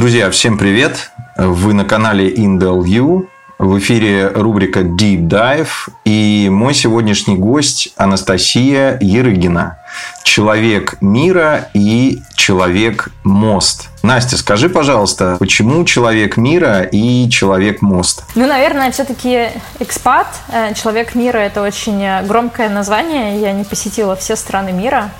Друзья, всем привет! Вы на канале Indel View. В эфире рубрика Deep Dive. И мой сегодняшний гость Анастасия Ерыгина. Человек мира и человек мост. Настя, скажи, пожалуйста, почему человек мира и человек мост? Ну, наверное, все-таки экспат, э, человек мира это очень громкое название. Я не посетила все страны мира,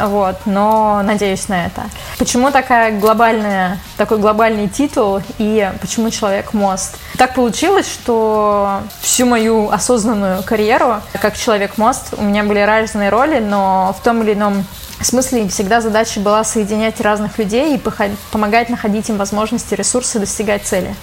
вот, но надеюсь на это. Почему такая глобальная, такой глобальный титул и почему Человек-мост? Так получилось, что всю мою осознанную карьеру как Человек-мост у меня были разные роли, но в том или ином в смысле, всегда задача была соединять разных людей и помогать находить им возможности, ресурсы, достигать цели.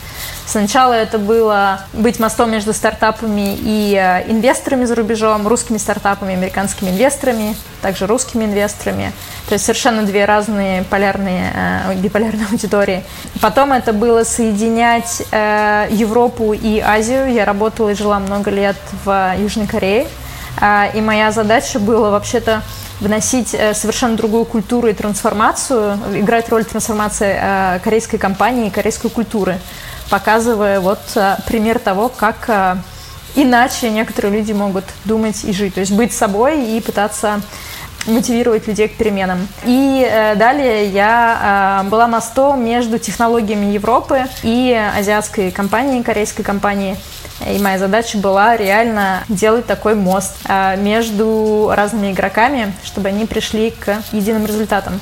Сначала это было быть мостом между стартапами и э, инвесторами за рубежом, русскими стартапами, американскими инвесторами, также русскими инвесторами. То есть совершенно две разные полярные, э, биполярные аудитории. Потом это было соединять э, Европу и Азию. Я работала и жила много лет в Южной Корее. И моя задача была вообще-то вносить э, совершенно другую культуру и трансформацию, играть роль трансформации э, корейской компании и корейской культуры, показывая вот э, пример того, как иначе некоторые люди могут думать и жить. То есть быть собой и пытаться мотивировать людей к переменам. И э, далее я э, была мостом между технологиями Европы и азиатской компанией, корейской компанией. И моя задача была реально делать такой мост э, между разными игроками, чтобы они пришли к единым результатам.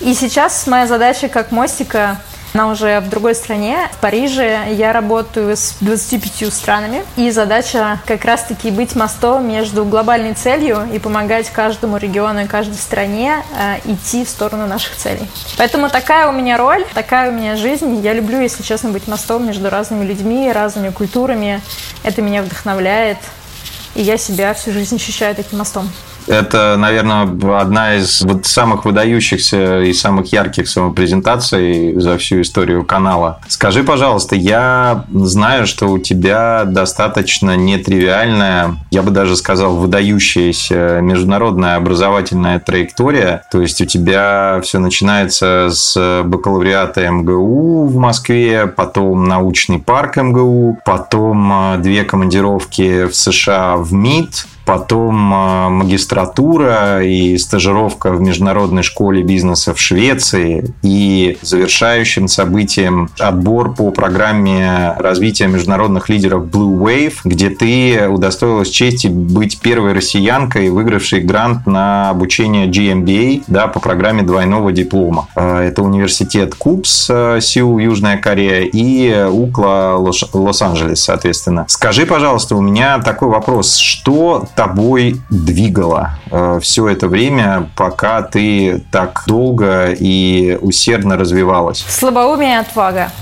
И сейчас моя задача как мостика она уже в другой стране, в Париже. Я работаю с 25 странами. И задача как раз-таки быть мостом между глобальной целью и помогать каждому региону и каждой стране э, идти в сторону наших целей. Поэтому такая у меня роль, такая у меня жизнь. Я люблю, если честно, быть мостом между разными людьми, разными культурами. Это меня вдохновляет. И я себя всю жизнь ощущаю таким мостом. Это, наверное, одна из вот самых выдающихся и самых ярких самопрезентаций за всю историю канала. Скажи, пожалуйста, я знаю, что у тебя достаточно нетривиальная, я бы даже сказал, выдающаяся международная образовательная траектория. То есть у тебя все начинается с бакалавриата МГУ в Москве, потом научный парк МГУ, потом э, две командировки в США в МИД, потом а, магистратура и стажировка в международной школе бизнеса в Швеции и завершающим событием отбор по программе развития международных лидеров Blue Wave, где ты удостоилась чести быть первой россиянкой, выигравшей грант на обучение GMBA да, по программе двойного диплома. А, это университет КУПС, а, Сеул, Южная Корея и УКЛА Лос-Анджелес, соответственно. Скажи, пожалуйста, у меня такой вопрос. Что тобой двигало э, все это время, пока ты так долго и усердно развивалась? Слабоумие и отвага.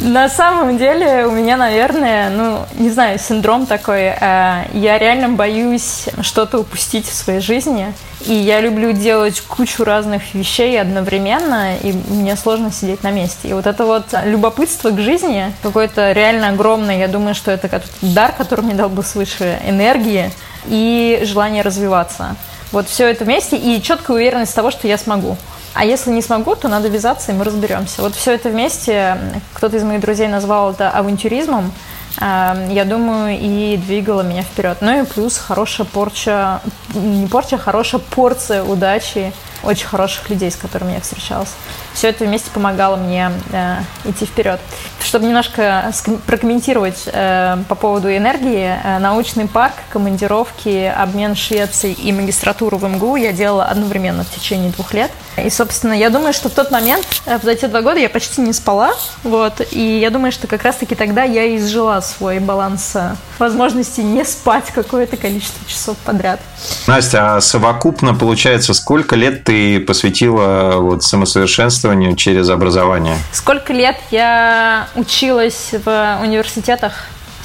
На самом деле у меня, наверное, ну, не знаю, синдром такой. Э, я реально боюсь что-то упустить в своей жизни. И я люблю делать кучу разных вещей одновременно, и мне сложно сидеть на месте. И вот это вот любопытство к жизни, какое-то реально огромное, я думаю, что это дар, который мне дал бы свыше энергии и желание развиваться. Вот все это вместе и четкая уверенность того, что я смогу. А если не смогу, то надо вязаться, и мы разберемся. Вот все это вместе, кто-то из моих друзей назвал это авантюризмом, эм, я думаю, и двигало меня вперед. Ну и плюс хорошая порча, не порча, а хорошая порция удачи, очень хороших людей, с которыми я встречалась. Все это вместе помогало мне э, идти вперед. Чтобы немножко прокомментировать э, по поводу энергии, э, научный парк, командировки, обмен Швецией и магистратуру в МГУ я делала одновременно в течение двух лет. И, собственно, я думаю, что в тот момент, э, за эти два года я почти не спала, вот, и я думаю, что как раз-таки тогда я и изжила свой баланс э, возможности не спать какое-то количество часов подряд. Настя, а совокупно, получается, сколько лет ты посвятила вот самосовершенствованию через образование? Сколько лет я училась в университетах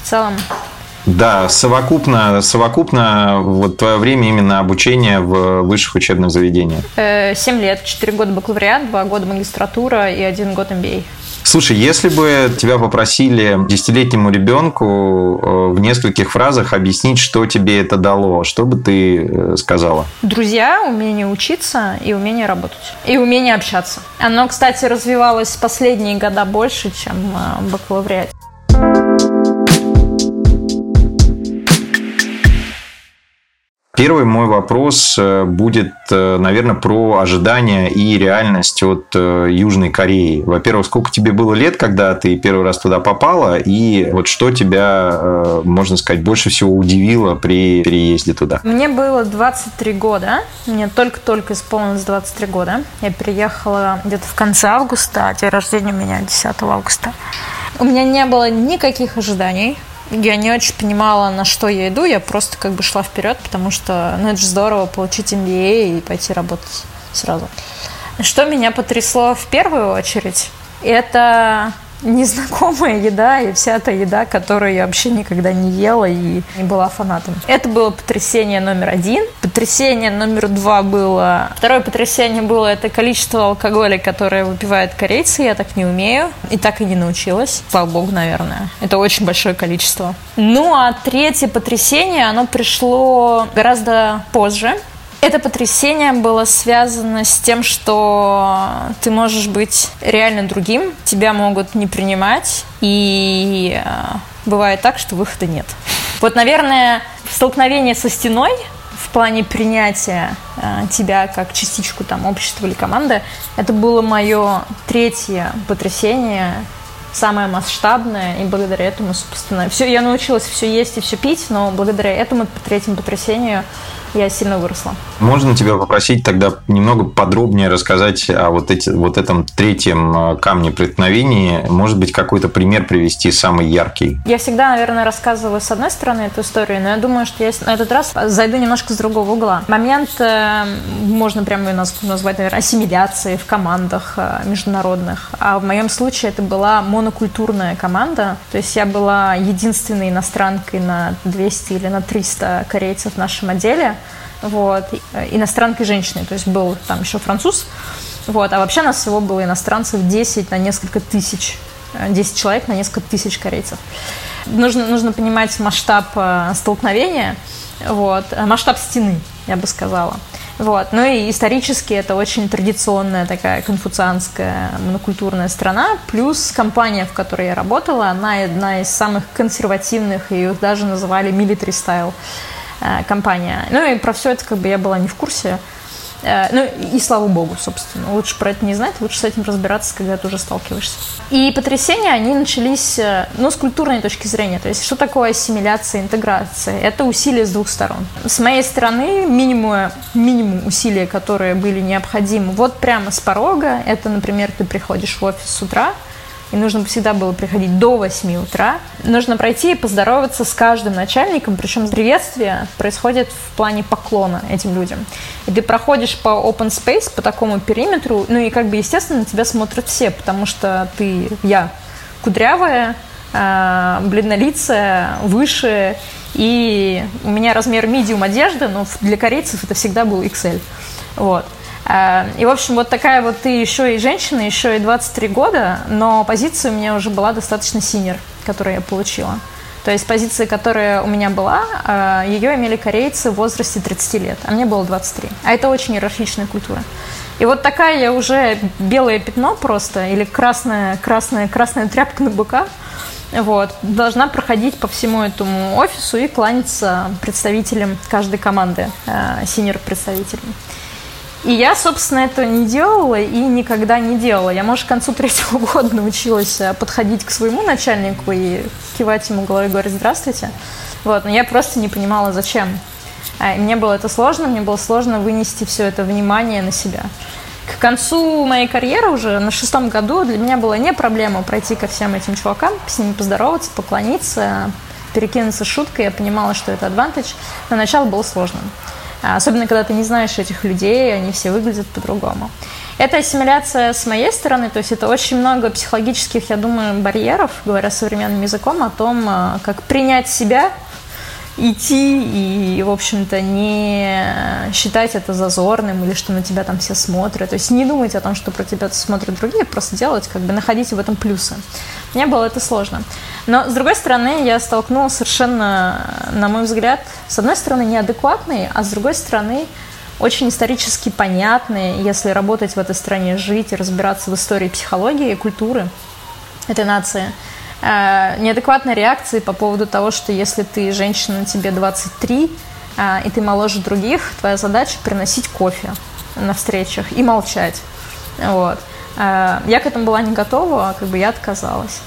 в целом? Да, совокупно, совокупно вот твое время именно обучения в высших учебных заведениях. Э, семь лет, четыре года бакалавриат, два года магистратура и один год MBA. Слушай, если бы тебя попросили десятилетнему ребенку э, в нескольких фразах объяснить, что тебе это дало, что бы ты э, сказала? Друзья, умение учиться и умение работать. И умение общаться. Оно, кстати, развивалось последние года больше, чем э, Первый мой вопрос э, будет, э, наверное, про ожидания и реальность от э, Южной Кореи. Во-первых, сколько тебе было лет, когда ты первый раз туда попала, и вот что тебя, можно сказать, больше всего удивило при переезде туда? Мне было 23 года, мне только-только исполнилось 23 года. Я приехала где-то в конце августа, а день рождения у меня 10 августа. У меня не было никаких ожиданий я не очень понимала, на что я иду, я просто как бы шла вперед, потому что, ну, это же здорово получить MBA и пойти работать сразу. Что меня потрясло в первую очередь, это незнакомая еда и вся та еда, которую я вообще никогда не ела и не была фанатом. Это было потрясение номер один. Потрясение номер два было... Второе потрясение было это количество алкоголя, которое выпивают корейцы. Я так не умею и так и не научилась. Слава богу, наверное. Это очень большое количество. Ну, а третье потрясение, оно пришло гораздо позже. Это потрясение было связано с тем, что ты можешь быть реально другим, тебя могут не принимать, и э, бывает так, что выхода нет. Вот, наверное, столкновение со стеной в плане принятия э, тебя как частичку там общества или команды, это было мое третье потрясение, самое масштабное, и благодаря этому, собственно, все, я научилась все есть и все пить, но благодаря этому третьему потрясению я сильно выросла. Можно тебя попросить тогда немного подробнее рассказать о вот, эти, вот этом третьем э, камне преткновения? Может быть, какой-то пример привести самый яркий? Я всегда, наверное, рассказываю с одной стороны эту историю, но я думаю, что я на этот раз зайду немножко с другого угла. Момент, э, можно прямо назвать, наверное, ассимиляции в командах э, международных. А в моем случае это была монокультурная команда. То есть я была единственной иностранкой на 200 или на 300 корейцев в нашем отделе вот, иностранкой женщиной, то есть был там еще француз, вот, а вообще нас всего было иностранцев 10 на несколько тысяч, 10 э, человек на несколько тысяч корейцев. Нужно, нужно понимать масштаб э, столкновения, вот, масштаб стены, я бы сказала. Вот. Ну и исторически это очень традиционная такая конфуцианская монокультурная страна, плюс компания, в которой я работала, она одна из самых консервативных, ее даже называли military style. Э, компания. Ну и про все это как бы я была не в курсе. Э, ну и слава богу, собственно. Лучше про это не знать, лучше с этим разбираться, когда ты уже сталкиваешься. И потрясения, они начались, э, ну, с культурной точки зрения. То есть, что такое ассимиляция, интеграция? Это усилия с двух сторон. С моей стороны, минимум, минимум усилия, которые были необходимы, вот прямо с порога, это, например, ты приходишь в офис с утра, и нужно всегда было приходить до 8 утра. Нужно пройти и поздороваться с каждым начальником, причем приветствие происходит в плане поклона этим людям. И ты проходишь по open space, по такому периметру, ну и как бы, естественно, на тебя смотрят все, потому что ты, я, кудрявая, э, бледнолицая, выше, и у меня размер медиум одежды, но для корейцев это всегда был XL. Вот. Э, и, в общем, вот такая вот ты еще и женщина, еще и 23 года, но позиция у меня уже была достаточно синер, которую я получила. То есть позиция, которая у меня была, э, ее имели корейцы в возрасте 30 лет, а мне было 23. А это очень иерархичная культура. И вот такая я уже белое пятно просто, или красная, красная, красная тряпка на быка, вот, должна проходить по всему этому офису и кланяться представителям каждой команды, э, синер-представителям. И я, собственно, этого не делала и никогда не делала. Я, может, к концу третьего года научилась э, подходить к своему начальнику и кивать ему головой и говорить «здравствуйте». Вот, но я просто не понимала, зачем. А, мне было это сложно, мне было сложно вынести все это внимание на себя. К концу моей карьеры уже на шестом году для меня была не проблема пройти ко всем этим чувакам, с ними поздороваться, поклониться, перекинуться шуткой. Я понимала, что это адвантаж, но начало было сложным. А, особенно, когда ты не знаешь этих людей, они все выглядят по-другому. Это ассимиляция с моей стороны, то есть это очень много психологических, я думаю, барьеров, говоря современным языком, о том, а, как принять себя идти и, в общем-то, не считать это зазорным или что на тебя там все смотрят. То есть не думать о том, что про тебя смотрят другие, просто делать, как бы находить в этом плюсы. Мне было это сложно. Но, с другой стороны, я столкнулась совершенно, на мой взгляд, с одной стороны, неадекватные, а с другой стороны, очень исторически понятные, если работать в этой стране, жить и разбираться в истории психологии и культуры этой нации. Э, неадекватной реакции по поводу того, что если ты женщина, тебе 23, э, и ты моложе других, твоя задача приносить кофе на встречах и молчать. Вот. Э, я к этому была не готова, как бы я отказалась.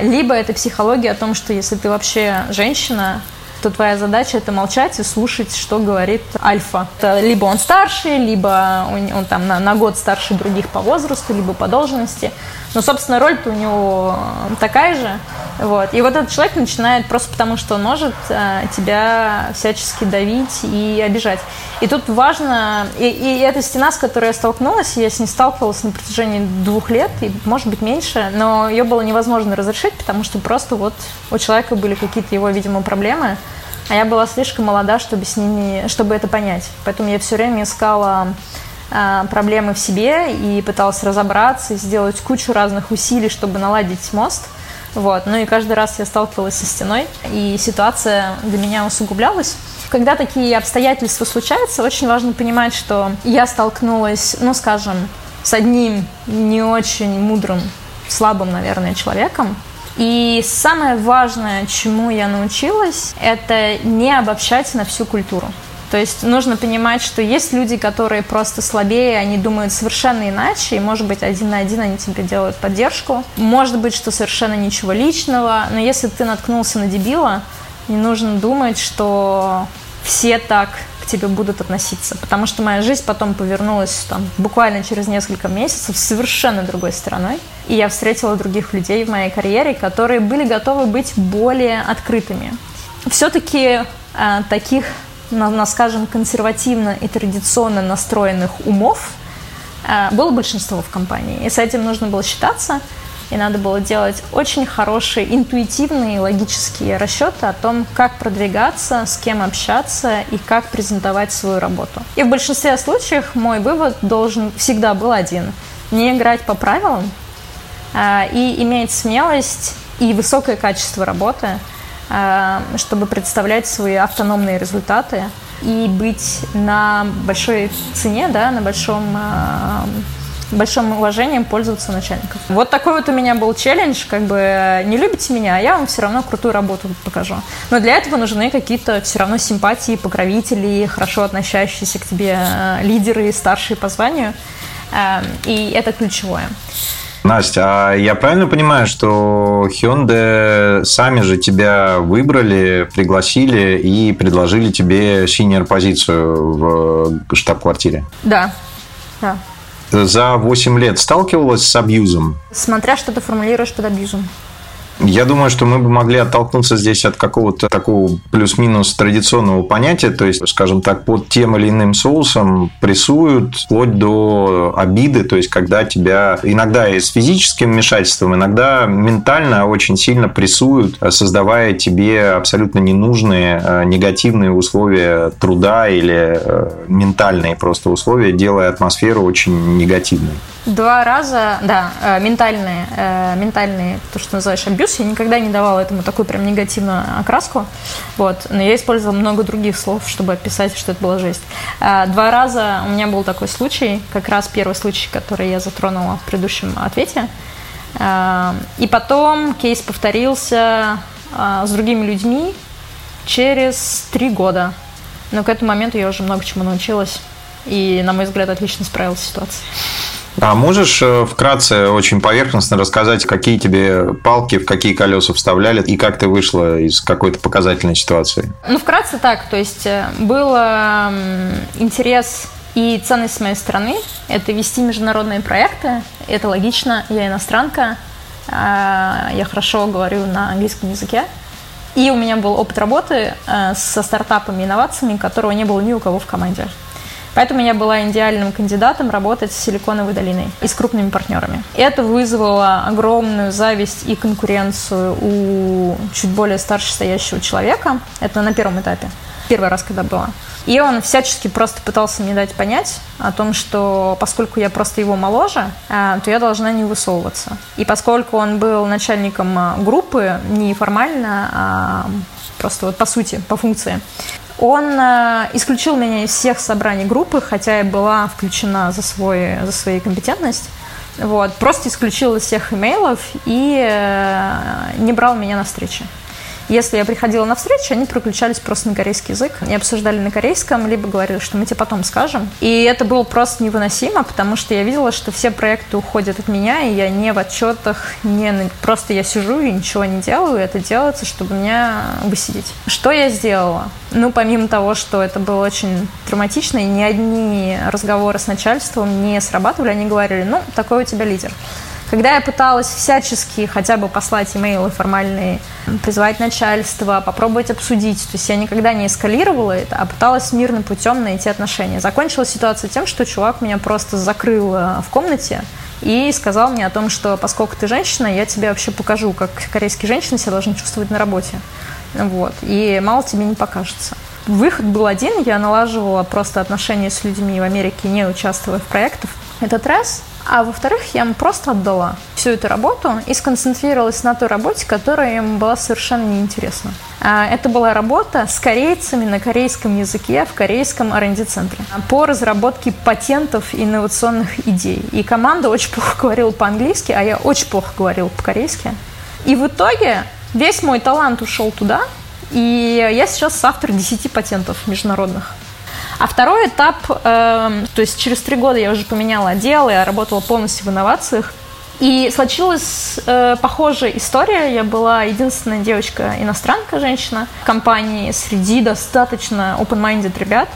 Либо это психология о том, что если ты вообще женщина, то твоя задача это молчать и слушать, что говорит альфа. Это либо он старше, либо он, он там на, на год старше других по возрасту, либо по должности. Но, собственно, роль-то у него такая же. Вот. И вот этот человек начинает просто потому, что он может э, тебя всячески давить и обижать. И тут важно, и, и эта стена, с которой я столкнулась, я с ней сталкивалась на протяжении двух лет, и, может быть, меньше, но ее было невозможно разрешить, потому что просто вот у человека были какие-то его, видимо, проблемы, а я была слишком молода, чтобы с ними, чтобы это понять. Поэтому я все время искала э, проблемы в себе и пыталась разобраться, и сделать кучу разных усилий, чтобы наладить мост – вот. Ну и каждый раз я сталкивалась со стеной, и ситуация для меня усугублялась. Когда такие обстоятельства случаются, очень важно понимать, что я столкнулась, ну, скажем, с одним не очень мудрым, слабым, наверное, человеком. И самое важное, чему я научилась, это не обобщать на всю культуру. То есть нужно понимать, что есть люди, которые просто слабее, они думают совершенно иначе, и, может быть, один на один они тебе делают поддержку. Может быть, что совершенно ничего личного, но если ты наткнулся на дебила, не нужно думать, что все так к тебе будут относиться, потому что моя жизнь потом повернулась там, буквально через несколько месяцев совершенно другой стороной, и я встретила других людей в моей карьере, которые были готовы быть более открытыми. Все-таки э, таких на, на скажем, консервативно и традиционно настроенных умов э, было большинство в компании. И с этим нужно было считаться, и надо было делать очень хорошие интуитивные логические расчеты о том, как продвигаться, с кем общаться и как презентовать свою работу. И в большинстве случаев мой вывод должен всегда был один. Не играть по правилам э, и иметь смелость и высокое качество работы – чтобы представлять свои автономные результаты и быть на большой цене, да, на большом э, большим уважением пользоваться начальником. Вот такой вот у меня был челлендж, как бы не любите меня, а я вам все равно крутую работу покажу. Но для этого нужны какие-то все равно симпатии, покровители, хорошо относящиеся к тебе э, лидеры, старшие по званию. И это ключевое. Настя, а я правильно понимаю, что Hyundai сами же тебя выбрали, пригласили и предложили тебе синер позицию в штаб-квартире? Да, да. За 8 лет сталкивалась с абьюзом? Смотря что ты формулируешь под абьюзом. Я думаю, что мы бы могли оттолкнуться здесь от какого-то такого плюс-минус традиционного понятия, то есть, скажем так, под тем или иным соусом прессуют вплоть до обиды, то есть, когда тебя иногда и с физическим вмешательством, иногда ментально очень сильно прессуют, создавая тебе абсолютно ненужные э, негативные условия труда или э, ментальные просто условия, делая атмосферу очень негативной. Два раза, да, э, ментальные, ментальные, то, что называешь абьюз, я никогда не давала этому такую прям негативную окраску, вот, но я использовала много других слов, чтобы описать, что это была жесть. Э, два раза у меня был такой случай, как раз первый случай, который я затронула в предыдущем ответе, и потом кейс повторился с другими людьми через три года, но к этому моменту я уже много чему научилась и, на мой взгляд, отлично справилась с ситуацией. А можешь э, вкратце, очень поверхностно рассказать, какие тебе палки в какие колеса вставляли и как ты вышла из какой-то показательной ситуации? Ну, вкратце так. То есть э, был интерес и ценность с моей стороны – это вести международные проекты. Это логично. Я иностранка. А, я хорошо говорю на английском языке. И у меня был опыт работы э, со стартапами инновациями, которого не было ни у кого в команде. Поэтому я была идеальным кандидатом работать с Силиконовой долиной и с крупными партнерами. Это вызвало огромную зависть и конкуренцию у чуть более старше стоящего человека. Это на первом этапе. Первый раз, когда было. И он всячески просто пытался мне дать понять о том, что поскольку я просто его моложе, а, то я должна не высовываться. И поскольку он был начальником а, группы неформально, а просто вот по сути, по функции, он а, исключил меня из всех собраний группы, хотя я была включена за, свой, за свою компетентность. Вот, просто исключил из всех имейлов и э, не брал меня на встречи. Если я приходила на встречу, они переключались просто на корейский язык и обсуждали на корейском, либо говорили, что мы тебе потом скажем. И это было просто невыносимо, потому что я видела, что все проекты уходят от меня, и я не в отчетах, не просто я сижу и ничего не делаю, это делается, чтобы меня высидеть. Что я сделала? Ну, помимо того, что это было очень травматично, и ни одни разговоры с начальством не срабатывали, они говорили, ну, такой у тебя лидер. Когда я пыталась всячески хотя бы послать имейлы формальные, призвать начальство, попробовать обсудить, то есть я никогда не эскалировала это, а пыталась мирным путем найти отношения. Закончилась ситуация тем, что чувак меня просто закрыл э, в комнате, и сказал мне о том, что поскольку ты женщина, я тебе вообще покажу, как корейские женщины себя должны чувствовать на работе. Вот. И мало тебе не покажется. Выход был один, я налаживала просто отношения с людьми в Америке, не участвуя в проектах. Этот раз а во-вторых, я им просто отдала всю эту работу и сконцентрировалась на той работе, которая им была совершенно неинтересна. А, это была работа с корейцами на корейском языке в корейском R&D-центре по разработке патентов и инновационных идей. И команда очень плохо говорила по-английски, а я очень плохо говорила по-корейски. И в итоге весь мой талант ушел туда, и я сейчас автор 10 патентов международных. А второй этап, э, то есть через три года я уже поменяла отдел, я работала полностью в инновациях. И случилась э, похожая история. Я была единственная девочка-иностранка, женщина в компании среди достаточно open-minded ребят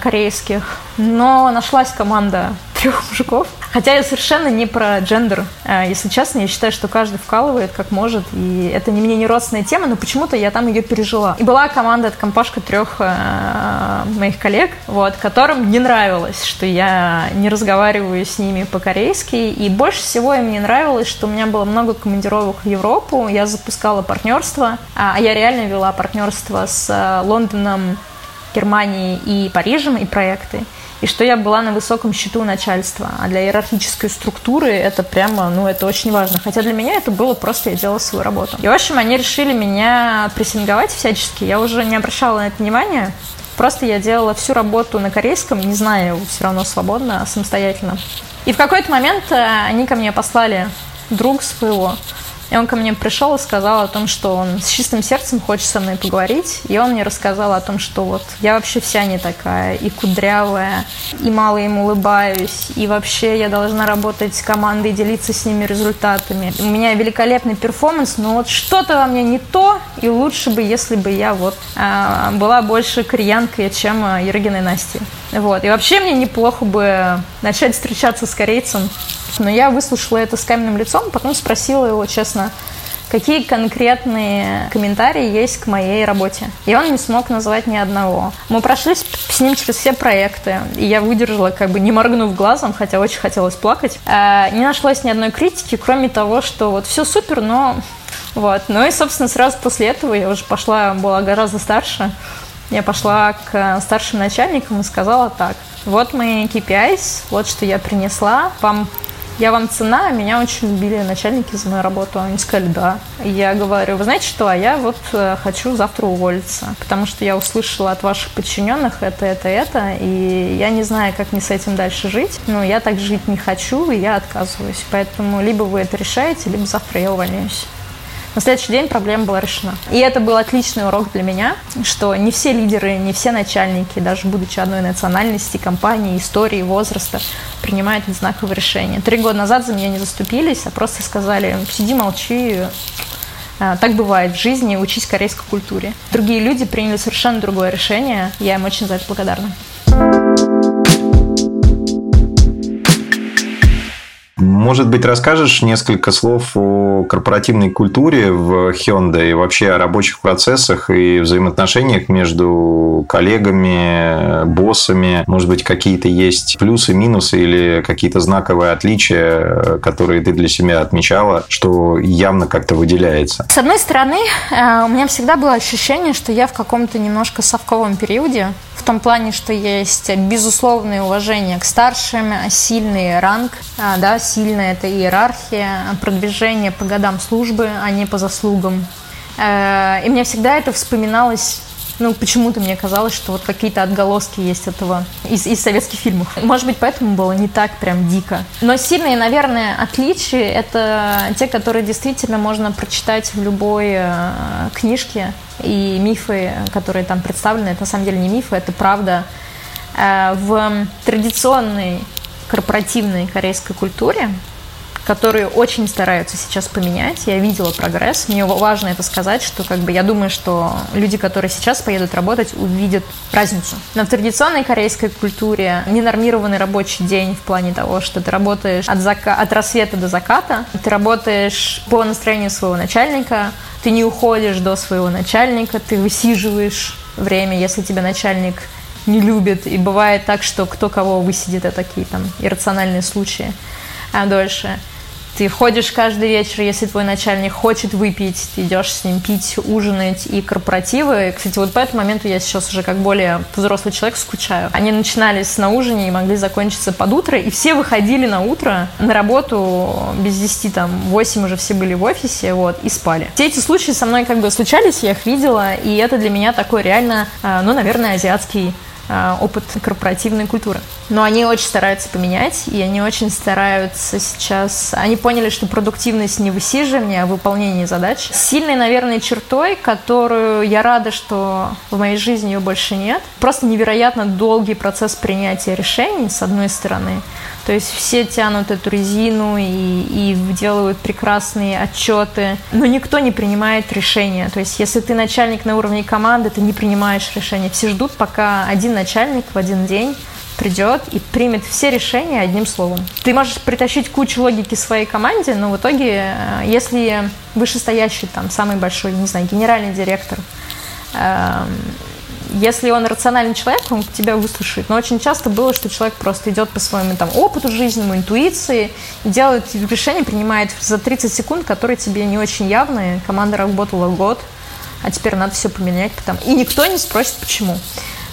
корейских. Но нашлась команда трех мужиков. Хотя я совершенно не про джендер. А, если честно, я считаю, что каждый вкалывает как может. И это не мне не родственная тема, но почему-то я там ее пережила. И была команда, это компашка трех э, моих коллег, вот, которым не нравилось, что я не разговариваю с ними по-корейски. И больше всего им не нравилось, что у меня было много командировок в Европу. Я запускала партнерство, а я реально вела партнерство с Лондоном, Германией и Парижем и проекты и что я была на высоком счету начальства. А для иерархической структуры это прямо, ну, это очень важно. Хотя для меня это было просто, я делала свою работу. И, в общем, они решили меня прессинговать всячески. Я уже не обращала на это внимания. Просто я делала всю работу на корейском, не его все равно свободно, самостоятельно. И в какой-то момент э, они ко мне послали друг своего, и он ко мне пришел и сказал о том, что он с чистым сердцем хочет со мной поговорить. И он мне рассказал о том, что вот я вообще вся не такая, и кудрявая, и мало им улыбаюсь, и вообще я должна работать с командой делиться с ними результатами. У меня великолепный перформанс, но вот что-то во мне не то, и лучше бы, если бы я вот э, была больше кореянкой, чем Ергиной Настей. Вот. И вообще мне неплохо бы начать встречаться с корейцем. Но я выслушала это с каменным лицом, потом спросила его, честно, какие конкретные комментарии есть к моей работе. И он не смог назвать ни одного. Мы прошли с ним через все проекты, и я выдержала, как бы не моргнув глазом, хотя очень хотелось плакать. А, не нашлось ни одной критики, кроме того, что вот все супер, но вот. Ну и, собственно, сразу после этого я уже пошла, была гораздо старше, я пошла к старшим начальникам и сказала так, вот мои KPIs, вот что я принесла, вам я вам цена, меня очень любили начальники за мою работу. Они сказали, да. я говорю, вы знаете что, а я вот э, хочу завтра уволиться, потому что я услышала от ваших подчиненных это, это, это, и я не знаю, как мне с этим дальше жить. Но я так жить не хочу, и я отказываюсь. Поэтому либо вы это решаете, либо завтра я увольняюсь. На следующий день проблема была решена. И это был отличный урок для меня, что не все лидеры, не все начальники, даже будучи одной национальности, компании, истории, возраста, принимают знаковые решения. Три года назад за меня не заступились, а просто сказали, сиди, молчи, а, так бывает в жизни, учись корейской культуре. Другие люди приняли совершенно другое решение, я им очень за это благодарна. Может быть, расскажешь несколько слов о корпоративной культуре в Hyundai и вообще о рабочих процессах и взаимоотношениях между коллегами, боссами? Может быть, какие-то есть плюсы, минусы или какие-то знаковые отличия, которые ты для себя отмечала, что явно как-то выделяется? С одной стороны, э, у меня всегда было ощущение, что я в каком-то немножко совковом периоде, в том плане, что есть безусловное уважение к старшим, сильный ранг, а, да, сильная это иерархия, продвижение по годам службы, а не по заслугам. Э, и мне всегда это вспоминалось ну, почему-то мне казалось, что вот какие-то отголоски есть этого из, из советских фильмов. Может быть, поэтому было не так прям дико. Но сильные, наверное, отличия — это те, которые действительно можно прочитать в любой э, книжке. И мифы, которые там представлены, это на самом деле не мифы, это правда. Э, в традиционной корпоративной корейской культуре которые очень стараются сейчас поменять. Я видела прогресс. Мне важно это сказать, что как бы я думаю, что люди, которые сейчас поедут работать, увидят разницу. Но в традиционной корейской культуре ненормированный рабочий день в плане того, что ты работаешь от, зака... от рассвета до заката, ты работаешь по настроению своего начальника, ты не уходишь до своего начальника, ты высиживаешь время, если тебя начальник не любит. И бывает так, что кто кого высидит, это такие там иррациональные случаи а дольше. Ты ходишь каждый вечер, если твой начальник хочет выпить, ты идешь с ним пить, ужинать и корпоративы. Кстати, вот по этому моменту я сейчас уже как более взрослый человек скучаю. Они начинались на ужине и могли закончиться под утро, и все выходили на утро на работу без 10, там, 8 уже все были в офисе, вот, и спали. Все эти случаи со мной как бы случались, я их видела, и это для меня такой реально, а, ну, наверное, азиатский опыт корпоративной культуры. Но они очень стараются поменять, и они очень стараются сейчас... Они поняли, что продуктивность не высиживание, а выполнение задач. Сильной, наверное, чертой, которую я рада, что в моей жизни ее больше нет. Просто невероятно долгий процесс принятия решений, с одной стороны. То есть все тянут эту резину и, и делают прекрасные отчеты, но никто не принимает решения. То есть если ты начальник на уровне команды, ты не принимаешь решения. Все ждут, пока один начальник в один день придет и примет все решения одним словом. Ты можешь притащить кучу логики своей команде, но в итоге, э, если вышестоящий, там, самый большой, не знаю, генеральный директор, эм, если он рациональный человек, он тебя выслушает. Но очень часто было, что человек просто идет по своему там, опыту жизненному, интуиции, делает решение, принимает за 30 секунд, которые тебе не очень явные. Команда работала год, а теперь надо все поменять. Потому... И никто не спросит, почему.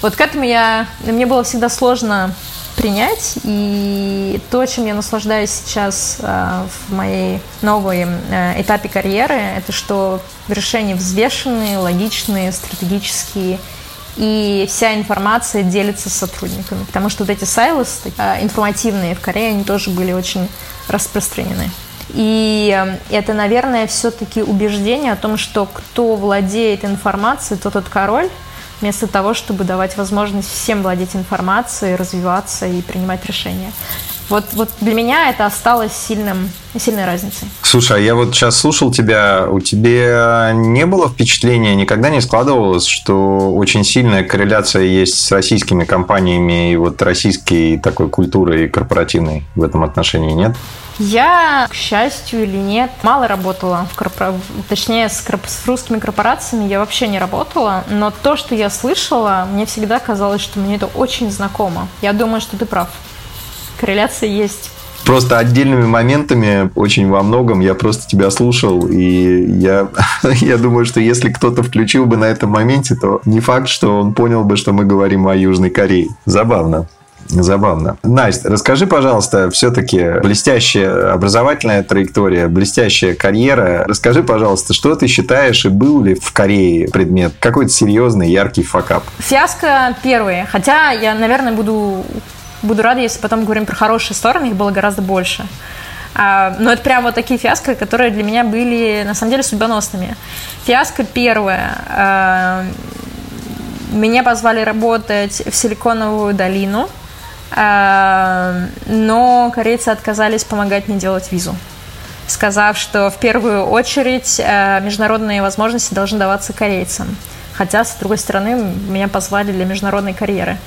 Вот к этому я... Мне было всегда сложно принять. И то, чем я наслаждаюсь сейчас э, в моей новой э, этапе карьеры, это что решения взвешенные, логичные, стратегические – и вся информация делится с сотрудниками. Потому что вот эти сайлос э, информативные в Корее, они тоже были очень распространены. И э, это, наверное, все-таки убеждение о том, что кто владеет информацией, тот тот король, вместо того, чтобы давать возможность всем владеть информацией, развиваться и принимать решения. Вот, вот для меня это осталось сильным, сильной разницей. Слушай, а я вот сейчас слушал тебя, у тебя не было впечатления, никогда не складывалось, что очень сильная корреляция есть с российскими компаниями и вот российской такой культурой корпоративной в этом отношении, нет? Я, к счастью или нет, мало работала, в корпора... точнее, с, корп... с русскими корпорациями я вообще не работала, но то, что я слышала, мне всегда казалось, что мне это очень знакомо. Я думаю, что ты прав корреляция есть. Просто отдельными моментами, очень во многом, я просто тебя слушал, и я, я думаю, что если кто-то включил бы на этом моменте, то не факт, что он понял бы, что мы говорим о Южной Корее. Забавно. Забавно. Настя, расскажи, пожалуйста, все-таки блестящая образовательная траектория, блестящая карьера. Расскажи, пожалуйста, что ты считаешь и был ли в Корее предмет какой-то серьезный, яркий факап? Фиаско первый. Хотя я, наверное, буду буду рада, если потом говорим про хорошие стороны, их было гораздо больше. А, но это прям вот такие фиаско, которые для меня были на самом деле судьбоносными. Фиаско первое. А, меня позвали работать в Силиконовую долину, а, но корейцы отказались помогать мне делать визу сказав, что в первую очередь международные возможности должны даваться корейцам. Хотя, с другой стороны, меня позвали для международной карьеры.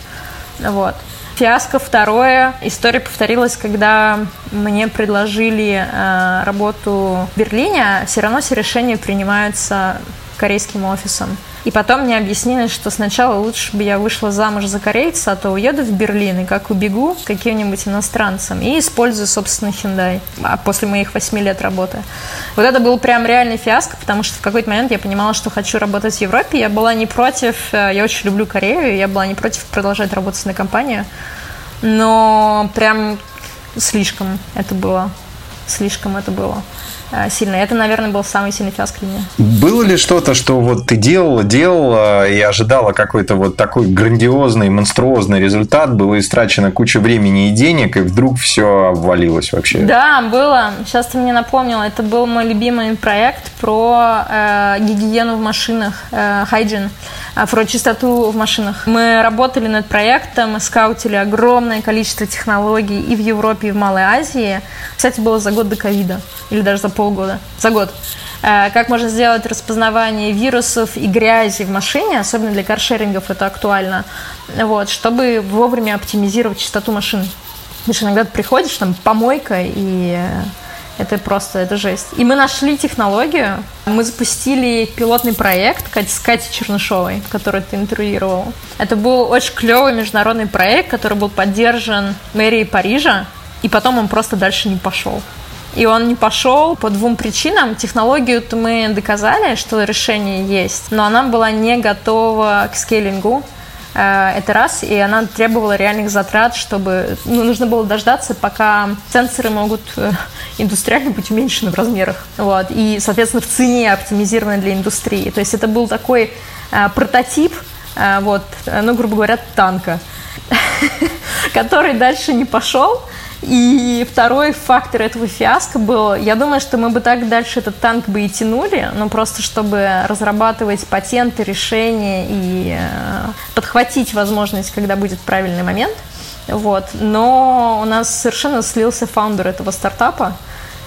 Вот. Фиаско второе. История повторилась, когда мне предложили э, работу в Берлине, а все равно все решения принимаются корейским офисом. И потом мне объяснили, что сначала лучше бы я вышла замуж за корейца, а то уеду в Берлин и как убегу каким-нибудь иностранцем и использую собственный Hyundai а после моих восьми лет работы. Вот это был прям реальный фиаско, потому что в какой-то момент я понимала, что хочу работать в Европе. Я была не против, э, я очень люблю Корею, я была не против продолжать работать на компанию, но прям слишком это было. Слишком это было. Э, сильно. Это, наверное, был самый сильный фиаско для меня. Было ли что-то, что вот ты делала, делала и ожидала какой-то вот такой грандиозный, монструозный результат, было истрачено куча времени и денег, и вдруг все обвалилось вообще? Да, было. Сейчас ты мне напомнила. Это был мой любимый проект про э, гигиену в машинах, э, hygiene, э, про чистоту в машинах. Мы работали над проектом, скаутили огромное количество технологий и в Европе, и в Малой Азии. Кстати, было за год до ковида или даже за полгода, за год. Э, как можно сделать распознавание вирусов и грязи в машине, особенно для каршерингов это актуально, вот, чтобы вовремя оптимизировать частоту машин. Потому что иногда ты приходишь, там помойка, и это просто, это жесть. И мы нашли технологию, мы запустили пилотный проект с Катей Чернышовой, который ты интервьюировал. Это был очень клевый международный проект, который был поддержан мэрией Парижа, и потом он просто дальше не пошел. И он не пошел по двум причинам. Технологию мы доказали, что решение есть, но она была не готова к скейлингу. Э, это раз, и она требовала реальных затрат, чтобы ну, нужно было дождаться, пока сенсоры могут э, индустриально быть уменьшены в размерах. Вот, и, соответственно, в цене оптимизированы для индустрии. То есть это был такой э, прототип, вот, ну, грубо говоря, танка, который дальше не пошел, и второй фактор этого фиаско был, я думаю, что мы бы так дальше этот танк бы и тянули, но просто чтобы разрабатывать патенты, решения и э, подхватить возможность, когда будет правильный момент. Вот. Но у нас совершенно слился фаундер этого стартапа,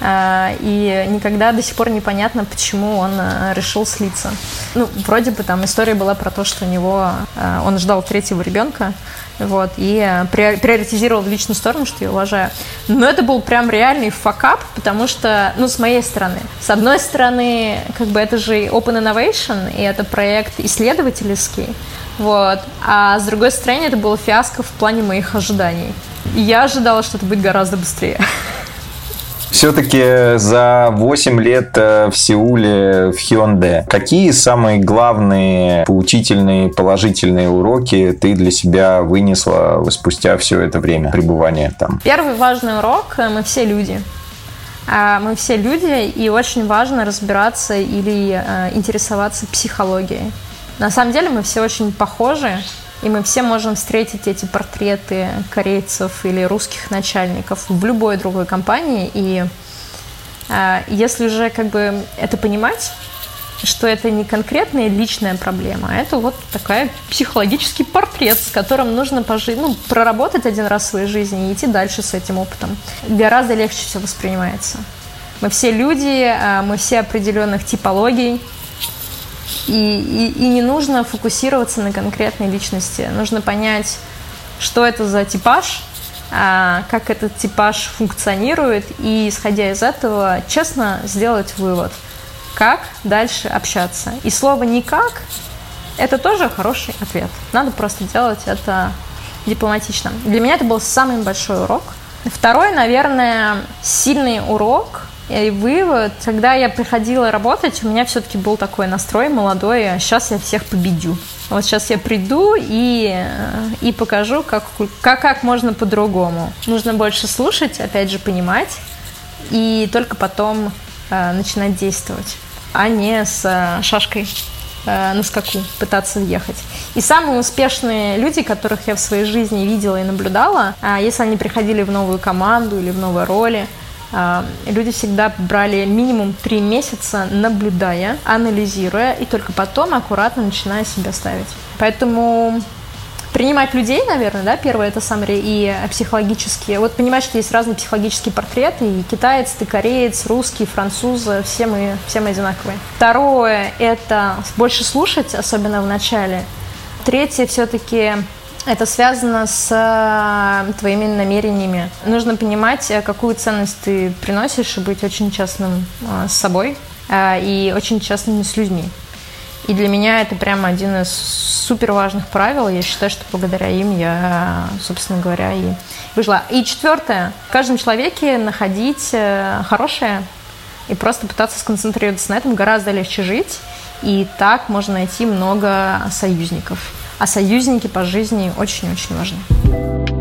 и никогда до сих пор непонятно, почему он э, решил слиться. Ну, вроде бы там история была про то, что у него он ждал третьего ребенка, вот, и э, приоритизировал в личную сторону, что я уважаю. Но это был прям реальный факап, потому что, ну, с моей стороны. С одной стороны, как бы это же Open Innovation, и это проект исследовательский, вот, а с другой стороны, это было фиаско в плане моих ожиданий. Я ожидала, что это будет гораздо быстрее. Все-таки за 8 лет э, в Сеуле, в Hyundai, какие самые главные поучительные, положительные уроки ты для себя вынесла спустя все это время пребывания там? Первый важный урок – мы все люди. А, мы все люди, и очень важно разбираться или э, интересоваться психологией. На самом деле мы все очень похожи, и мы все можем встретить эти портреты корейцев или русских начальников в любой другой компании. И э, если уже как бы это понимать, что это не конкретная личная проблема, а это вот такая психологический портрет, с которым нужно пожить, ну, проработать один раз в своей жизни и идти дальше с этим опытом. Гораздо легче все воспринимается. Мы все люди, э, мы все определенных типологий, и, и, и не нужно фокусироваться на конкретной личности. Нужно понять, что это за типаж, а, как этот типаж функционирует, и, исходя из этого, честно сделать вывод, как дальше общаться. И слово «никак» — это тоже хороший ответ. Надо просто делать это дипломатично. Для меня это был самый большой урок. Второй, наверное, сильный урок и вывод, когда я приходила работать, у меня все-таки был такой настрой молодой, а сейчас я всех победю. Вот сейчас я приду и, э, и покажу, как, как, как можно по-другому. Нужно больше слушать, опять же, понимать, и только потом э, начинать действовать, а не с э, шашкой э, на скаку пытаться въехать. И самые успешные люди, которых я в своей жизни видела и наблюдала, э, если они приходили в новую команду или в новые роли, люди всегда брали минимум три месяца, наблюдая, анализируя, и только потом аккуратно начиная себя ставить. Поэтому принимать людей, наверное, да, первое, это самое, и психологические. Вот понимаешь, что есть разные психологические портреты, и китаец, ты кореец, русский, француз, все мы, все мы одинаковые. Второе, это больше слушать, особенно в начале. Третье, все-таки Это связано с э, твоими намерениями. Нужно понимать, э, какую ценность ты приносишь, и быть очень честным э, с собой и очень честным с людьми. И для меня это прямо один из супер важных правил. Я считаю, что благодаря им я, собственно говоря, и выжила. И четвертое. В каждом человеке находить хорошее и просто пытаться сконцентрироваться на этом гораздо легче жить. И так можно найти много союзников. А союзники по жизни очень-очень важны.